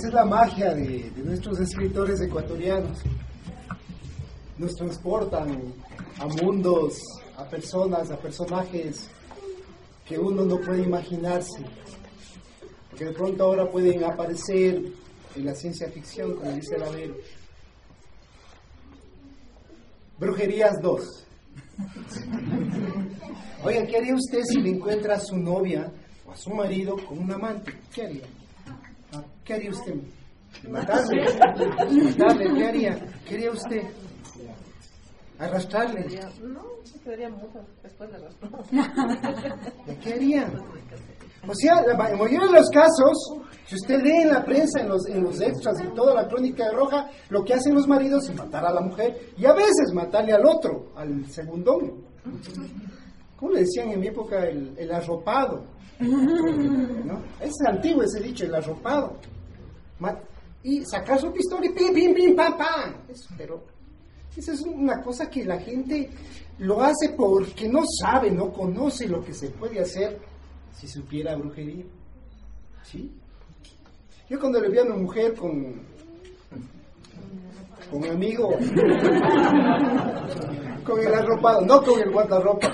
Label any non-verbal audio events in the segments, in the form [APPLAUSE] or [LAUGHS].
esa es la magia de, nuestros escritores ecuatorianos. Nos transportan a mundos, a personas, a personajes que uno no puede imaginarse. Porque de pronto ahora pueden aparecer en la ciencia ficción, como dice la. Brujerías 2. [LAUGHS] Oiga, ¿qué haría usted si le encuentra a su novia o a su marido con un amante? ¿Qué haría? ¿Qué haría usted? ¿Matarle? ¿Matarle? ¿Qué haría? ¿Qué haría usted? ¿Arrastrarle? No, sería mucho después de arrastrar. [LAUGHS] ¿De qué haría? O sea, la mayoría de los casos, si usted lee en la prensa, en los, en los extras y toda la crónica de Roja, lo que hacen los maridos es matar a la mujer y a veces matarle al otro, al segundón. ¿Cómo le decían en mi época? El, el arropado. ¿no? Es antiguo ese dicho, el arropado. Y sacar su pistola y pim, pim, pim, pam, pam. Eso, pero esa es una cosa que la gente lo hace porque no sabe, no conoce lo que se puede hacer si supiera brujería. ¿Sí? Yo cuando le vi a una mujer con, con mi amigo, con el arropado, no con el guardarropa,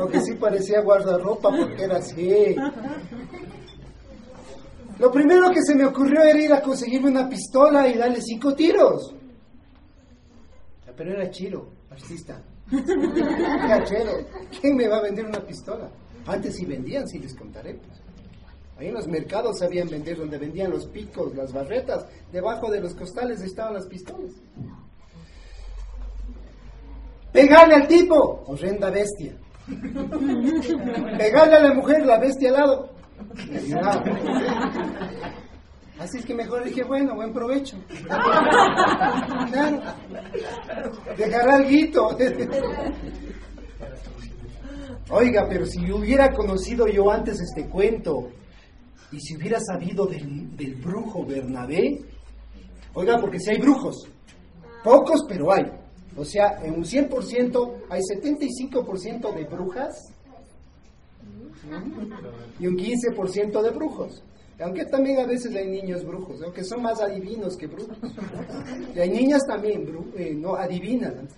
aunque sí parecía guardarropa porque era así. Lo primero que se me ocurrió era ir a conseguirme una pistola y darle cinco tiros. Pero era chilo, artista. Era. ¿Quién me va a vender una pistola? Antes sí vendían, sí les contaré. Ahí en los mercados sabían vender, donde vendían los picos, las barretas. Debajo de los costales estaban las pistolas. Pegarle al tipo, horrenda bestia. Pegarle a la mujer, la bestia al lado. [LAUGHS] Así es que mejor dije, bueno, buen provecho. [LAUGHS] Claro. Dejará alguito. Oiga, pero si hubiera conocido yo antes este cuento y si hubiera sabido del, del brujo Bernabé, oiga, porque si hay brujos, pocos, pero hay. O sea, en un 100% hay 75% de brujas y un 15% de brujos. Aunque también a veces hay niños brujos, aunque son más adivinos que brujos. [LAUGHS] Y hay niñas también, bru- eh, no adivinan.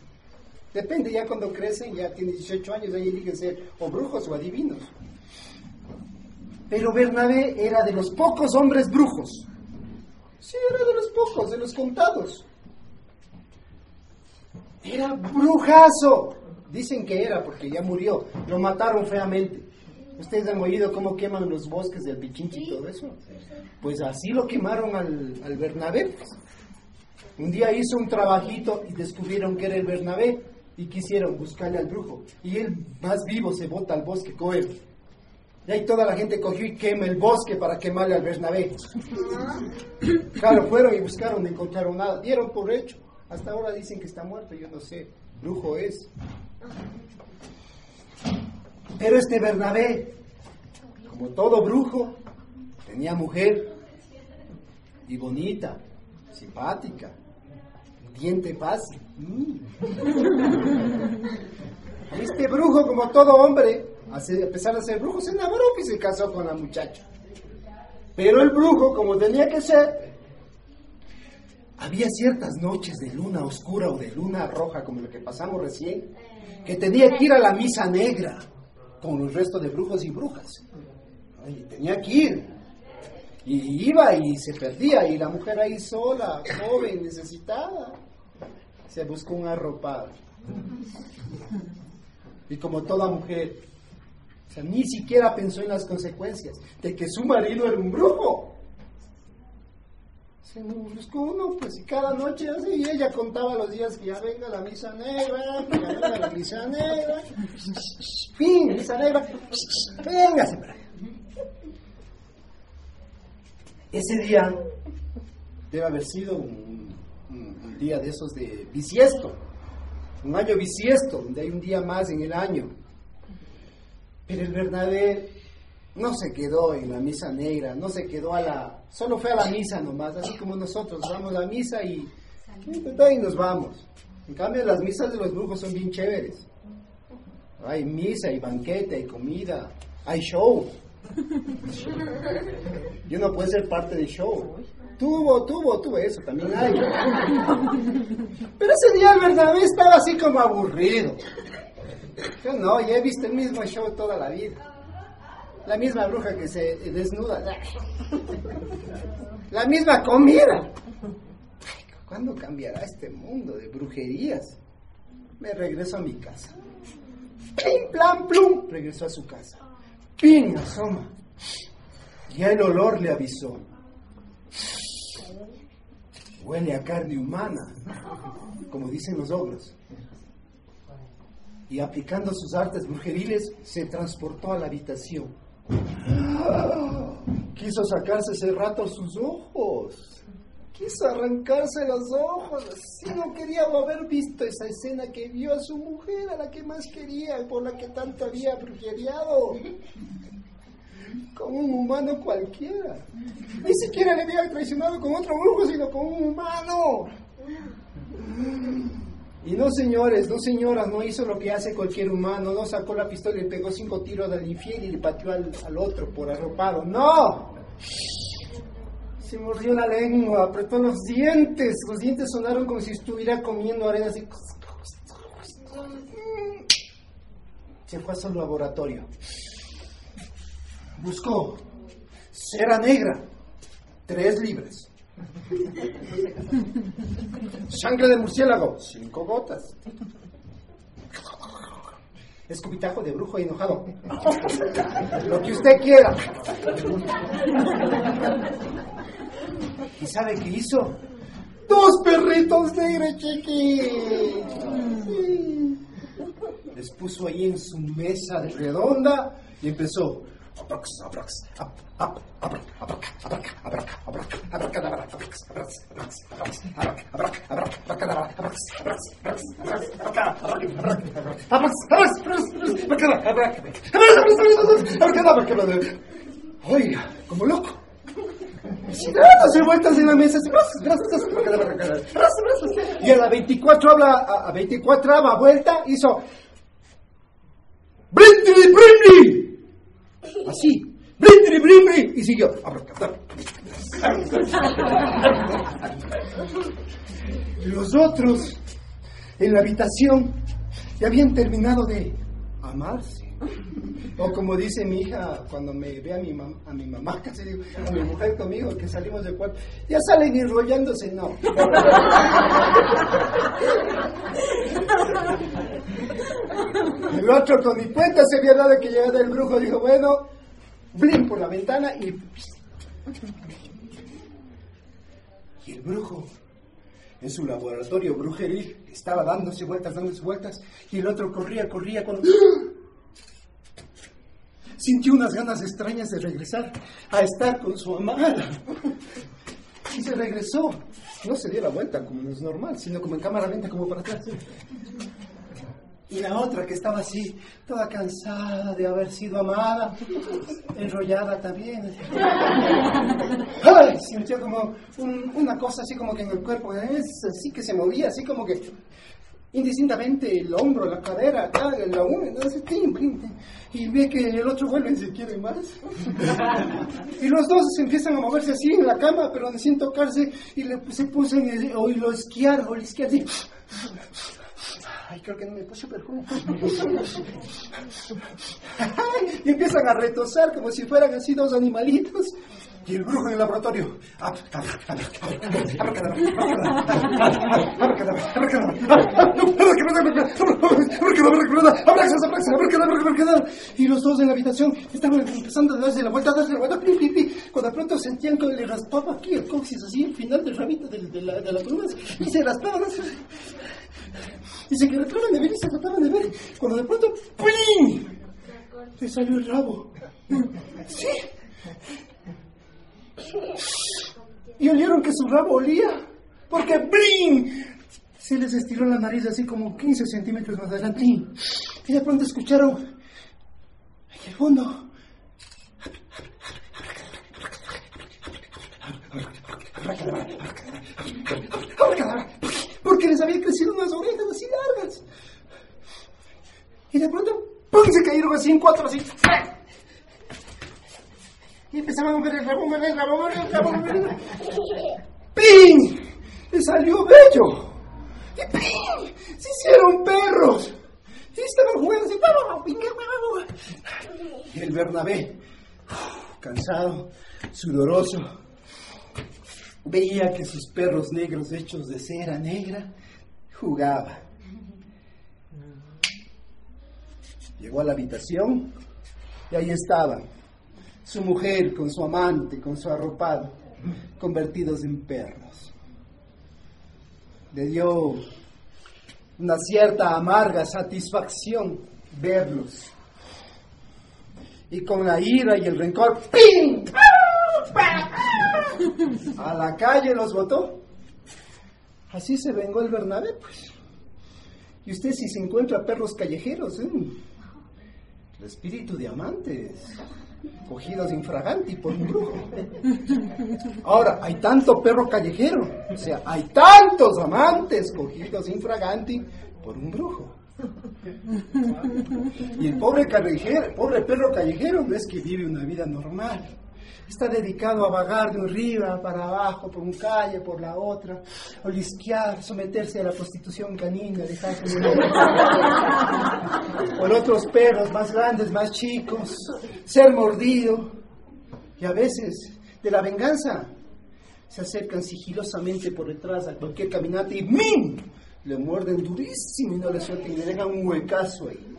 Depende, ya cuando crecen, ya tienen 18 años, ahí eligen ser o brujos o adivinos. Pero Bernabé era de los pocos hombres brujos. Sí, era de los pocos, de los contados. Era brujazo. Dicen que era porque ya murió. Lo mataron feamente. ¿Ustedes han oído cómo queman los bosques del Pichinchi y todo eso? Pues así lo quemaron al, al Bernabé. Un día hizo un trabajito y descubrieron que era el Bernabé y quisieron buscarle al brujo. Y él, más vivo, se bota al bosque con él. Y ahí toda la gente cogió y quema el bosque para quemarle al Bernabé. Claro, fueron y buscaron, no encontraron nada. Dieron por hecho. Hasta ahora dicen que está muerto, yo no sé. Brujo es. Pero este Bernabé, como todo brujo, tenía mujer y bonita, simpática, diente fácil. Mm. Este brujo, como todo hombre, a pesar de ser brujo, se enamoró y se casó con la muchacha. Pero el brujo, como tenía que ser, había ciertas noches de luna oscura o de luna roja, como lo que pasamos recién, que tenía que ir a la misa negra con el resto de brujos y brujas. Y tenía que ir. Y iba y se perdía, y la mujer ahí sola, joven, necesitada, se buscó un arropado. Y como toda mujer, ni siquiera pensó en las consecuencias de que su marido era un brujo. Se buscó uno, pues, y cada noche y ella contaba los días que ya venga la misa negra, ya venga la misa negra, fin, misa negra, véngase para acá. Ese día debe haber sido un, un- un día de esos de bisiesto, un año bisiesto, donde hay un día más en el año. Pero el Bernabé no se quedó en la misa negra, no se quedó a la... Solo fue a la misa nomás, así como nosotros vamos a la misa y, y ahí nos vamos. En cambio, las misas de los brujos son bien chéveres. Hay misa, hay banquete, hay comida, hay show. Y uno puede ser parte del show. Tuvo, tuvo, tuvo eso, también hay. Pero ese día el Bernabé estaba así como aburrido. Yo no, ya he visto el mismo show toda la vida. La misma bruja que se desnuda. La misma comida. ¿Cuándo cambiará este mundo de brujerías? Me regreso a mi casa. Pim, plan, plum. Regresó a su casa. Pim, asoma. Ya el olor le avisó. Huele a carne humana, como dicen los ogros. Y aplicando sus artes brujeriles, se transportó a la habitación. [LAUGHS] Quiso sacarse ese rato sus ojos. Quiso arrancarse los ojos. Si no quería haber visto esa escena que vio a su mujer, a la que más quería, por la que tanto había brujeriado como un humano cualquiera. Ni siquiera le había traicionado con otro brujo, sino con un humano. Y no, señores, no, señoras, no hizo lo que hace cualquier humano, no sacó la pistola y pegó cinco tiros al infiel y le pateó al, al otro por arropado. ¡No! Se mordió la lengua, apretó los dientes, los dientes sonaron como si estuviera comiendo arena así. Se fue a su laboratorio. Buscó cera negra, tres libras. Sangre de murciélago, cinco gotas. Escupitajo de brujo enojado. Lo que usted quiera. ¿Y sabe qué hizo? Dos perritos negros chiquitos. Les puso ahí en su mesa redonda y empezó. Abrax, abrax, ap, ap, abrac, abrax, abrax, abrax, abracadabra, abrac, abrax, abracadabra, abracadabra. Oiga, como loco. Dándose vueltas en la mesa, y a la 24 habla, a, a 24 daba vuelta, hizo Brindri, brindri. Así. Brindri, brindri. Y siguió. Los otros en la habitación ya habían terminado de amarse. O como dice mi hija cuando me ve a mi, mam- a mi mamá, [LAUGHS] casi digo, a mi mujer conmigo, que salimos del cuarto, ya salen enrollándose, no. [LAUGHS] El otro con mi cuenta se había dado que llegaba el brujo, dijo, bueno, blin por la ventana y... Y el brujo, en su laboratorio brujeril, estaba dándose vueltas, dándose vueltas, y el otro corría, corría con... Sintió unas ganas extrañas de regresar a estar con su amada. Y se regresó. No se dio la vuelta como es normal, sino como en cámara lenta, como para atrás. Y la otra que estaba así, toda cansada de haber sido amada, enrollada también. Sintió como un- una cosa así como que en el cuerpo, es así que se movía, así como que indistintamente el hombro, la cadera, acá, la uña, así, tin, y ve que el otro vuelve y se quiere más. Y los dos se empiezan a moverse así en la cama, pero sin tocarse, y le, se puso en el, o y lo esquiar, o el esquiar así. Ay, creo que no me puse perfume. Y empiezan a retosar como si fueran así dos animalitos. Y el brujo en el laboratorio. Y los dos en la habitación estaban empezando a darse la vuelta, a darse la vuelta. Cuando pronto sentían que le raspaba aquí el coxis, así, el final del rabito de, la, de la columna, y se raspaban. Y se trataban de ver y se trataban de ver. Cuando de pronto, ¡pum! Le salió el rabo. Sí. Y olieron que su rabo olía. Porque ¡bling! Se les estiró la nariz así como 15 centímetros más adelante. Y de pronto escucharon en el fondo. Porque les había crecido unas orejas así largas. Así. Y empezaban a mover el rabo, mover el rabo, el rabo, el rabo. ¡Ping! Le salió bello. Y ¡ping! Se hicieron perros. Y estaban jugando así. Y el Bernabé, cansado, sudoroso, veía que sus perros negros hechos de cera negra jugaban. Llegó a la habitación y ahí estaban su mujer con su amante, con su arropado, convertidos en perros. Le dio una cierta amarga satisfacción verlos. Y con la ira y el rencor, ¡ping! A la calle los botó. Así se vengó el Bernabé, pues. Y usted si se encuentra perros callejeros, ¿eh? El espíritu de amantes, cogidos infraganti por un brujo. Ahora, hay tanto perro callejero, o sea, hay tantos amantes cogidos infraganti por un brujo. Y el pobre callejero, pobre perro callejero no es que vive una vida normal. Está dedicado a vagar de río para abajo, por un calle, por la otra, olisquear, someterse a la prostitución canina, dejarse [LAUGHS] por otros perros más grandes, más chicos, ser mordido. Y a veces, de la venganza, se acercan sigilosamente por detrás a cualquier caminante y ¡min! Le muerden durísimo y no le suelten y le dejan un huecazo ahí.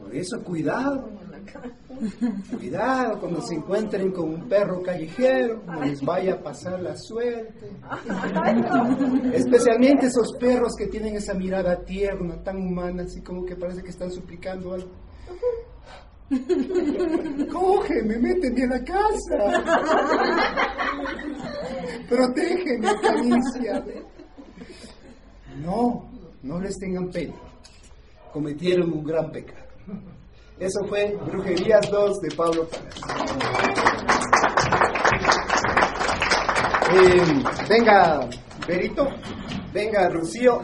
Por eso, cuidado. [LAUGHS] Cuidado cuando se encuentren con un perro callejero, no les vaya a pasar la suerte. [LAUGHS] Especialmente esos perros que tienen esa mirada tierna, tan humana, así como que parece que están suplicando algo. Cógeme, méteme a la casa. Protégeme, caricia. No, no les tengan pena. Cometieron un gran pecado. Eso fue Brujerías 2 de Pablo eh, venga, Berito, venga, Rocío.